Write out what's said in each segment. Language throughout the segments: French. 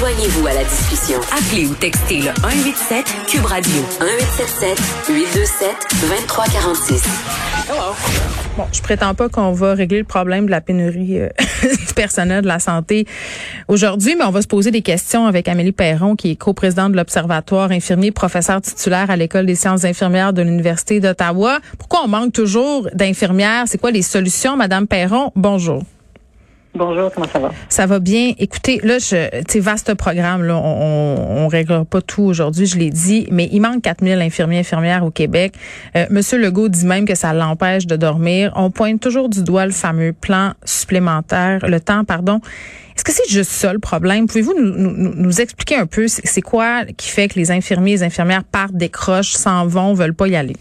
Joignez-vous à la discussion. Appelez ou textez le 187 Cube Radio 1877 827 2346. Bon, je prétends pas qu'on va régler le problème de la pénurie euh, du personnel de la santé aujourd'hui, mais on va se poser des questions avec Amélie Perron, qui est coprésidente de l'Observatoire infirmier, professeur titulaire à l'École des sciences infirmières de l'Université d'Ottawa. Pourquoi on manque toujours d'infirmières? C'est quoi les solutions, Madame Perron? Bonjour. Bonjour, comment ça va? Ça va bien. Écoutez, là, je, vaste programme, là, on, on, réglera pas tout aujourd'hui, je l'ai dit, mais il manque 4000 infirmiers infirmières au Québec. Euh, Monsieur Legault dit même que ça l'empêche de dormir. On pointe toujours du doigt le fameux plan supplémentaire, le temps, pardon. Est-ce que c'est juste ça le problème? Pouvez-vous nous, nous, nous, expliquer un peu c'est quoi qui fait que les infirmiers et les infirmières partent, décrochent, s'en vont, veulent pas y aller?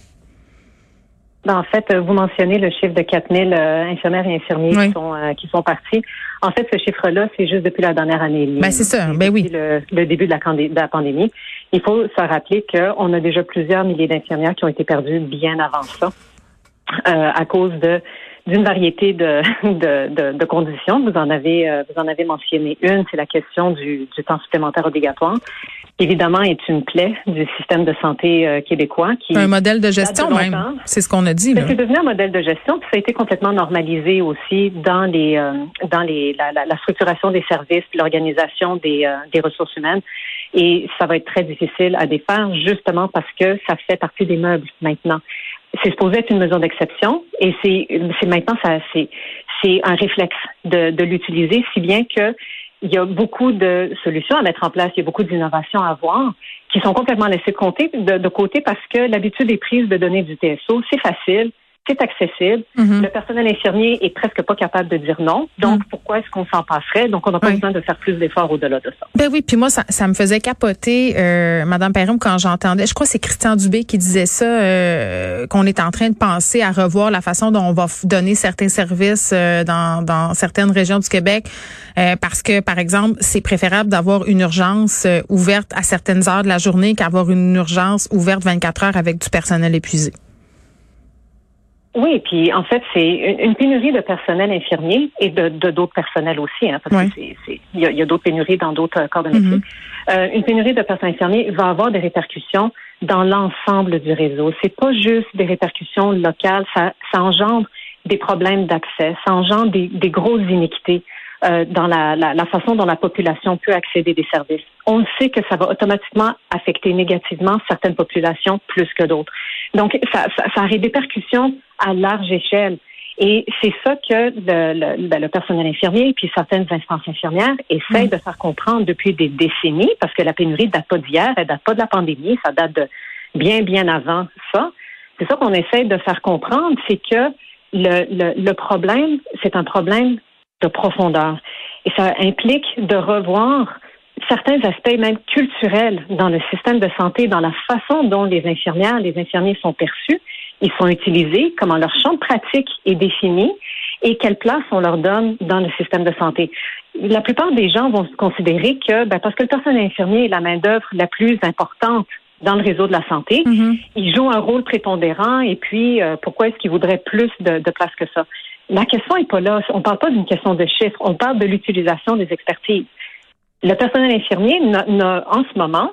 Ben, en fait, vous mentionnez le chiffre de 4000 euh, infirmières et infirmiers qui, sont, euh, qui sont partis. En fait, ce chiffre-là, c'est juste depuis la dernière année. Ben, c'est ça. Ben oui. Le, le, début de la, de la pandémie. Il faut se rappeler qu'on a déjà plusieurs milliers d'infirmières qui ont été perdues bien avant ça, euh, à cause de d'une variété de, de, de, conditions. Vous en avez vous en avez mentionné une, c'est la question du, du temps supplémentaire obligatoire évidemment, est une plaie du système de santé euh, québécois. Qui un modèle de gestion même, c'est ce qu'on a dit. C'est devenu un modèle de gestion, puis ça a été complètement normalisé aussi dans les euh, dans les la, la, structuration des services, l'organisation des, euh, des ressources humaines. Et ça va être très difficile à défaire, justement parce que ça fait partie des meubles maintenant. C'est supposé être une mesure d'exception, et c'est c'est maintenant ça c'est c'est un réflexe de, de l'utiliser, si bien que il y a beaucoup de solutions à mettre en place, il y a beaucoup d'innovations à voir qui sont complètement laissées de côté parce que l'habitude est prise de donner du TSO. C'est facile, c'est accessible. Mhm. Le personnel infirmier est presque pas capable de dire non. Donc, mhm. pourquoi est-ce qu'on s'en passerait? Donc, on n'a pas besoin de faire plus d'efforts au-delà de ça. Ben oui, puis moi, ça, ça me faisait capoter, euh, Madame Perrum, quand j'entendais, je crois que c'est Christian Dubé qui disait ça, euh, qu'on est en train de penser à revoir la façon dont on va donner certains services euh, dans, dans certaines régions du Québec, euh, parce que, par exemple, c'est préférable d'avoir une urgence ouverte à certaines heures de la journée qu'avoir une urgence ouverte 24 heures avec du personnel épuisé. Oui, puis en fait, c'est une pénurie de personnel infirmier et de d'autres personnels aussi, hein, parce que c'est il y a, d'autres pénuries dans d'autres corps de métier. Mm-hmm. euh, une pénurie de personnel infirmier va avoir des répercussions dans l'ensemble du réseau. C'est pas juste des répercussions locales, ça, ça engendre des problèmes d'accès, ça engendre des, des grosses iniquités. Euh, dans la, la, la, façon dont la population peut accéder des services. On sait que ça va automatiquement affecter négativement certaines populations plus que d'autres. Donc, ça, ça, ça a des répercussions à large échelle. Et c'est ça que le, le, ben, le, personnel infirmier et puis certaines instances infirmières essayent mm. de faire comprendre depuis des décennies, parce que la pénurie ne date pas d'hier, elle date pas de la pandémie, ça date de bien, bien avant ça. C'est ça qu'on essaie de faire comprendre, c'est que le, le, le problème, c'est un problème de profondeur. Et ça implique de revoir certains aspects même culturels dans le système de santé, dans la façon dont les infirmières, les infirmiers sont perçus, ils sont utilisés, comment leur champ de pratique est défini et quelle place on leur donne dans le système de santé. La plupart des gens vont considérer que, ben, parce que le personnel infirmier est la main-d'œuvre la plus importante dans le réseau de la santé, mm-hmm. ils jouent un rôle prépondérant et puis euh, pourquoi est-ce qu'ils voudraient plus de, de place que ça? La question n'est pas là. On ne parle pas d'une question de chiffres. On parle de l'utilisation des expertises. Le personnel infirmier, en ce moment,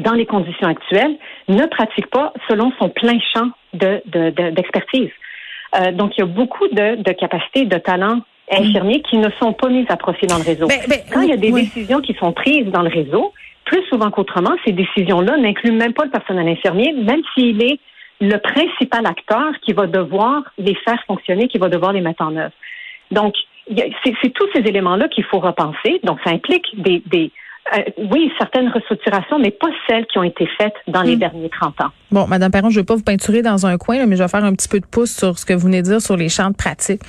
dans les conditions actuelles, ne pratique pas selon son plein champ d'expertise. De, euh, donc, il y a beaucoup de, capacités, de talents infirmiers qui ne sont pas mis à profit dans le réseau. Quand il y a des décisions qui sont prises dans le réseau, plus souvent qu'autrement, ces décisions-là n'incluent même pas le personnel infirmier, même s'il est le principal acteur qui va devoir les faire fonctionner, qui va devoir les mettre en œuvre. Donc, c'est tous ces éléments-là qu'il faut repenser. Donc, ça implique des, des euh, oui, certaines restructurations, mais pas celles qui ont été faites dans les hmm. derniers 30 ans. Bon, Madame Perron, je ne vais pas vous peinturer dans un coin, mais je vais faire un petit peu de pouce sur ce que vous venez de dire sur les champs de pratique.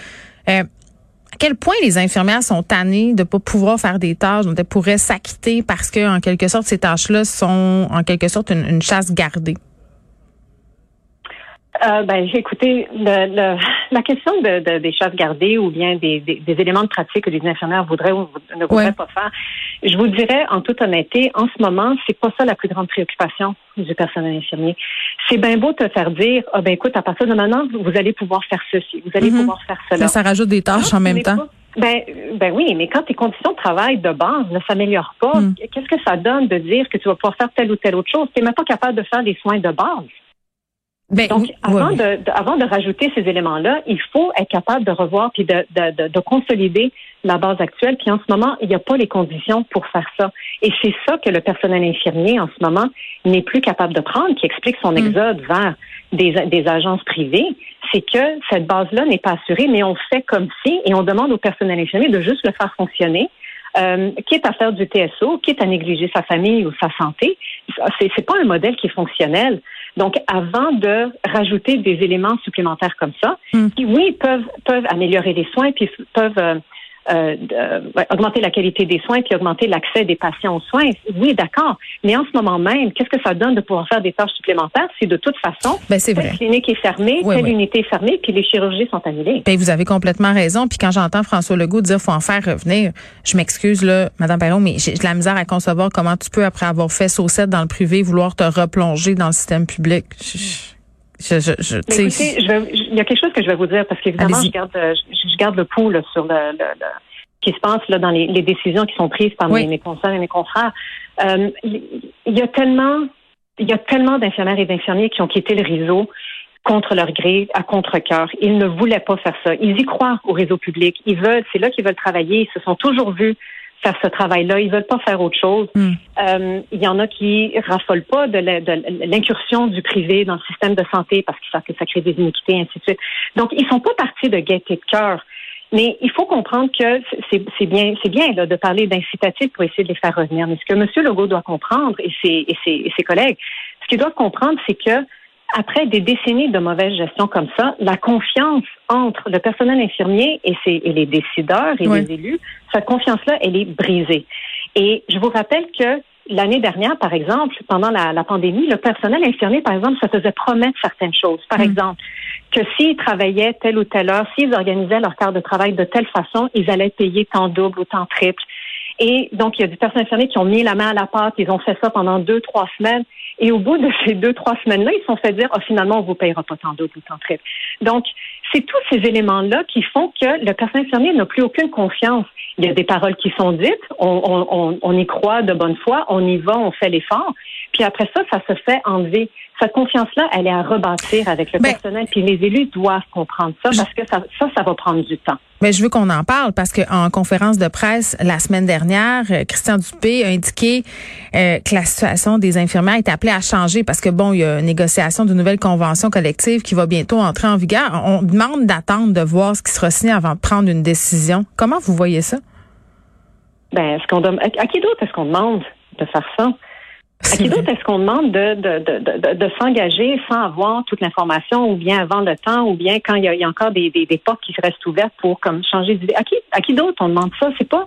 Euh, à quel point les infirmières sont tannées de pas pouvoir faire des tâches dont elles pourraient s'acquitter parce que, en quelque sorte, ces tâches-là sont en quelque sorte une chasse gardée? Euh, ben, écoutez, le, la question de, des chasses gardées ou bien des, des, éléments de pratique que les infirmières voudraient ou ne voudraient pas faire, je vous dirais en toute honnêteté, en ce moment, c'est pas ça la plus grande préoccupation du personnel infirmier. C'est bien beau te faire dire, ah ben écoute, à partir de maintenant, vous allez pouvoir faire ceci, vous allez mm-hmm. pouvoir faire cela. Ça, ça rajoute des tâches en même temps. Ben, ben oui, mais quand tes conditions de travail de base ne s'améliorent pas, hmm. qu'est-ce que ça donne de dire que tu vas pouvoir faire telle ou telle autre chose? Tu n'es même pas capable de faire des soins de base. Ben, Donc, avant, De, avant de rajouter ces éléments-là, il faut être capable de revoir puis de, de, de, consolider la base actuelle. Puis en ce moment, il n'y a pas les conditions pour faire ça. Et c'est ça que le personnel infirmier en ce moment n'est plus capable de prendre, qui explique son hmm. exode vers des, des agences privées. C'est que cette base-là n'est pas assurée, mais on fait comme si, et on demande au personnel infirmier de juste le faire fonctionner. Euh, quitte à faire du TSO, quitte à négliger sa famille ou sa santé, c'est, c'est pas un modèle qui est fonctionnel. Donc, avant de rajouter des éléments supplémentaires comme ça, hmm. qui, oui, peuvent, peuvent améliorer les soins, puis peuvent euh, euh, augmenter la qualité des soins puis augmenter l'accès des patients aux soins. Oui, d'accord. Mais en ce moment même, qu'est-ce que ça donne de pouvoir faire des tâches supplémentaires? Si de toute façon, ben, c'est vrai. telle clinique est fermée, telle unité est fermée, puis les chirurgies sont annulées. Ben, vous avez complètement raison. Puis quand j'entends François Legault dire faut en faire revenir, je m'excuse là, Madame Perron, mais j'ai de la misère à concevoir comment tu peux après avoir fait saucette dans le privé vouloir te replonger dans le système public. Je, je, je, écoutez, il y a quelque chose que je vais vous dire parce qu'évidemment, je garde, je, garde le pouls sur le, le, qui se passe là dans les, les, décisions qui sont prises par mes, mes et mes confrères. Euh, il y a tellement, il y a tellement d'infirmières et d'infirmiers qui ont quitté le réseau contre leur gré, à contre-cœur. Ils ne voulaient pas faire ça. Ils y croient au réseau public. Ils veulent, c'est là qu'ils veulent travailler. Ils se sont toujours vus faire ce travail-là. Ils veulent pas faire autre chose. Hmm. Euh, il y en a qui raffolent pas de l'incursion du privé dans le système de santé parce qu'ils savent que ça crée des iniquités, ainsi de suite. Donc, ils sont pas partis de gaieté de cœur. Mais il faut comprendre que c'est bien, c'est bien là, de parler d'incitatifs pour essayer de les faire revenir. Mais ce que M. Legault doit comprendre et ses, et ses, et ses collègues, ce qu'ils doivent comprendre, c'est que après des décennies de mauvaise gestion comme ça, la confiance entre le personnel infirmier et, ses, et les décideurs et les élus, cette confiance-là, elle est brisée. Et je vous rappelle que l'année dernière, par exemple, pendant la, pandémie, le personnel infirmier, par exemple, se faisait promettre certaines choses. Par mm. exemple, que s'ils travaillaient telle ou telle heure, s'ils organisaient leur quart de travail de telle façon, ils allaient payer tant double ou tant triple. Et donc, il y a du personnel infirmier qui ont mis la main à la pâte, ils ont fait ça pendant deux, trois semaines. Et au bout de ces deux, trois semaines-là, ils se sont fait dire, oh, finalement, on vous payera pas tant double ou tant. Donc, c'est tous ces éléments-là qui font que le personnel infirmier n'a plus aucune confiance. Il y a des paroles qui sont dites, on, on, on y croit de bonne foi, on y va, on fait l'effort. Puis après ça, ça se fait enlever cette confiance-là, elle est à rebâtir avec le ben, personnel. Puis les élus doivent comprendre ça parce que ça, ça, ça va prendre du temps. Mais je veux qu'on en parle parce qu'en conférence de presse la semaine dernière, euh, Christian Dupé a indiqué euh, que la situation des infirmières est appelée à changer parce que bon, il y a une négociation d'une nouvelle convention collective qui va bientôt entrer en vigueur. On demande d'attendre de voir ce qui sera signé avant de prendre une décision. Comment vous voyez ça? Ben, ce qu'on à qui d'autre est-ce qu'on demande de faire ça? À qui d'autre est-ce qu'on demande de, de, de, de, s'engager sans avoir toute l'information ou bien avant le temps ou bien quand il y a, encore des, des, des, portes qui restent ouvertes pour comme changer d'idée? À qui, à qui d'autre on demande ça? C'est pas,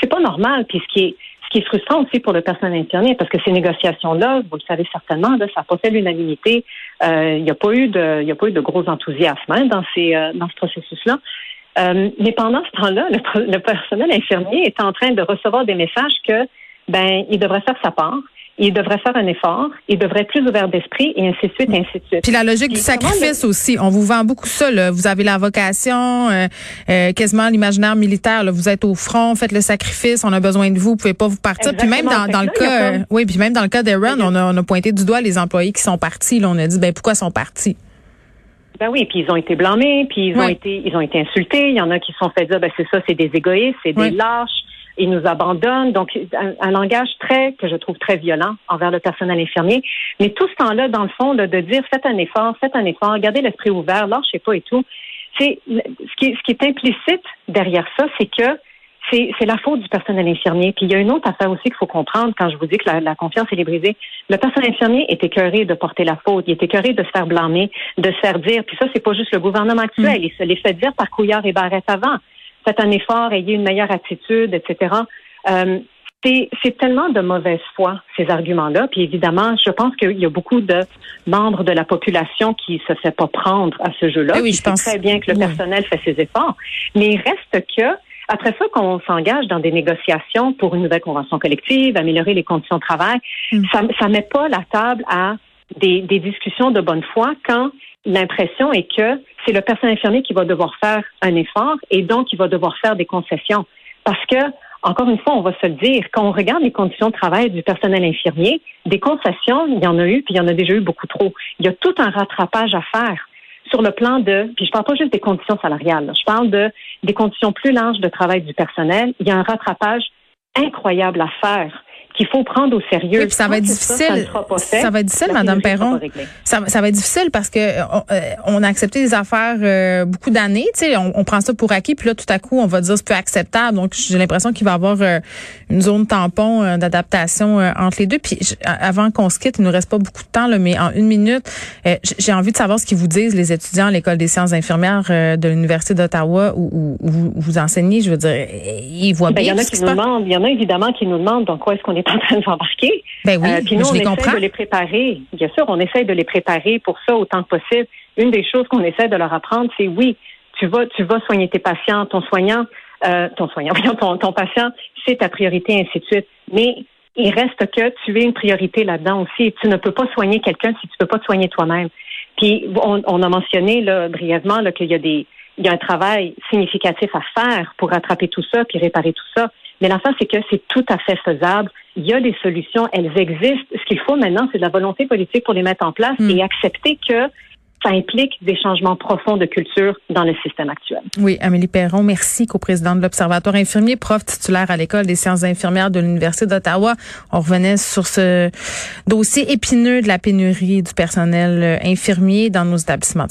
c'est pas normal. Puis ce qui est, ce qui est frustrant aussi pour le personnel infirmier, parce que ces négociations-là, vous le savez certainement, là, ça n'a pas fait l'unanimité. Euh, il n'y a pas eu de, il y a pas eu de gros enthousiasme hein, dans ces, euh, dans ce processus-là. Euh, mais pendant ce temps-là, le, le personnel infirmier est en train de recevoir des messages que ben il devrait faire sa part, il devrait faire un effort, il devrait être plus ouvert d'esprit et ainsi de suite, et ainsi de suite. Puis la logique du sacrifice aussi, on vous vend beaucoup ça. Là. Vous avez la vocation, euh, euh, quasiment l'imaginaire militaire. Là. Vous êtes au front, faites le sacrifice, on a besoin de vous, vous pouvez pas vous partir. Puis même dans, dans le cas, euh, oui, puis même dans le cas d'Aaron, on a, on a pointé du doigt les employés qui sont partis. Là. On a dit, ben pourquoi ils sont partis? Ben oui, puis ils ont été blâmés, puis ils ont été, ils ont été insultés. Il y en a qui se sont fait dire, ben c'est ça, c'est des égoïstes, c'est des lâches ils nous abandonnent. Donc, un, langage très, que je trouve très violent envers le personnel infirmier. Mais tout ce temps-là, dans le fond, de dire faites un effort, faites un effort, gardez l'esprit ouvert, lâchez pas et tout. C'est ce qui, ce qui est implicite derrière ça, c'est que c'est la faute du personnel infirmier. Puis il y a une autre affaire aussi qu'il faut comprendre quand je vous dis que la, confiance est brisée. Le personnel infirmier est écœuré de porter la faute. Il est écœuré de se faire blâmer, de se faire dire. Puis ça, c'est pas juste le gouvernement actuel. Mm. Il se les fait dire par Couillard et Barrette avant faites un effort, ayez une meilleure attitude, etc. Euh, c'est tellement de mauvaise foi, ces arguments-là. Puis évidemment, je pense qu'il y a beaucoup de membres de la population qui se fait pas prendre à ce jeu-là. Oui, je pense très bien que le personnel fait ses efforts. Mais il reste que, après ça, qu'on s'engage dans des négociations pour une nouvelle convention collective, améliorer les conditions de travail, mm. ça ne met pas la table à des, des discussions de bonne foi quand l'impression est que c'est le personnel infirmier qui va devoir faire un effort et donc il va devoir faire des concessions. Parce que, encore une fois, on va se le dire, quand on regarde les conditions de travail du personnel infirmier, des concessions, il y en a eu, puis il y en a déjà eu beaucoup trop. Il y a tout un rattrapage à faire sur le plan de, puis je parle pas juste des conditions salariales, je parle de des conditions plus larges de travail du personnel. Il y a un rattrapage incroyable à faire qu'il faut prendre au sérieux. Oui, puis ça va être difficile. Ça, va être difficile, Madame Perron. Ça, ça, va être difficile parce que on, euh, on a accepté des affaires euh, beaucoup d'années. Tu sais, on, on, prend ça pour acquis, puis là tout à coup on va dire c'est plus acceptable. Donc j'ai l'impression qu'il va y avoir euh, une zone tampon d'adaptation entre les deux. Puis avant qu'on se quitte, il nous reste pas beaucoup de temps là, mais en une minute, j'ai envie de savoir ce qu'ils vous disent les étudiants à l'école des sciences infirmières de l'université d'Ottawa où, où, vous enseignez. Je veux dire, ils voient bien. Il y en a qui nous demandent. Il y en a évidemment qui nous demandent dans quoi est-ce qu'on est en train de s'embarquer. Ben oui, euh, puis nous, on essaie de les préparer. Bien sûr, on essaie de les préparer pour ça autant que possible. Une des choses qu'on essaie de leur apprendre, c'est oui, tu vas, tu vas soigner tes patients, ton soignant, euh, ton soignant, ton, ton patient, c'est ta priorité, ainsi de suite. Mais il reste que tu es une priorité là-dedans aussi. Tu ne peux pas soigner quelqu'un si tu ne peux pas te soigner toi-même. Puis on, on, a mentionné là, brièvement qu'il y a des il y a un travail significatif à faire pour rattraper tout ça puis réparer tout ça. Mais l'affaire, c'est que c'est tout à fait faisable. Il y a des solutions, elles existent. Ce qu'il faut maintenant, c'est de la volonté politique pour les mettre en place hmm. et accepter que ça implique des changements profonds de culture dans le système actuel. Oui, Amélie Perron, merci, coprésidente de l'Observatoire infirmier, prof titulaire à l'École des sciences infirmières de l'Université d'Ottawa. On revenait sur ce dossier épineux de la pénurie du personnel infirmier dans nos établissements de santé.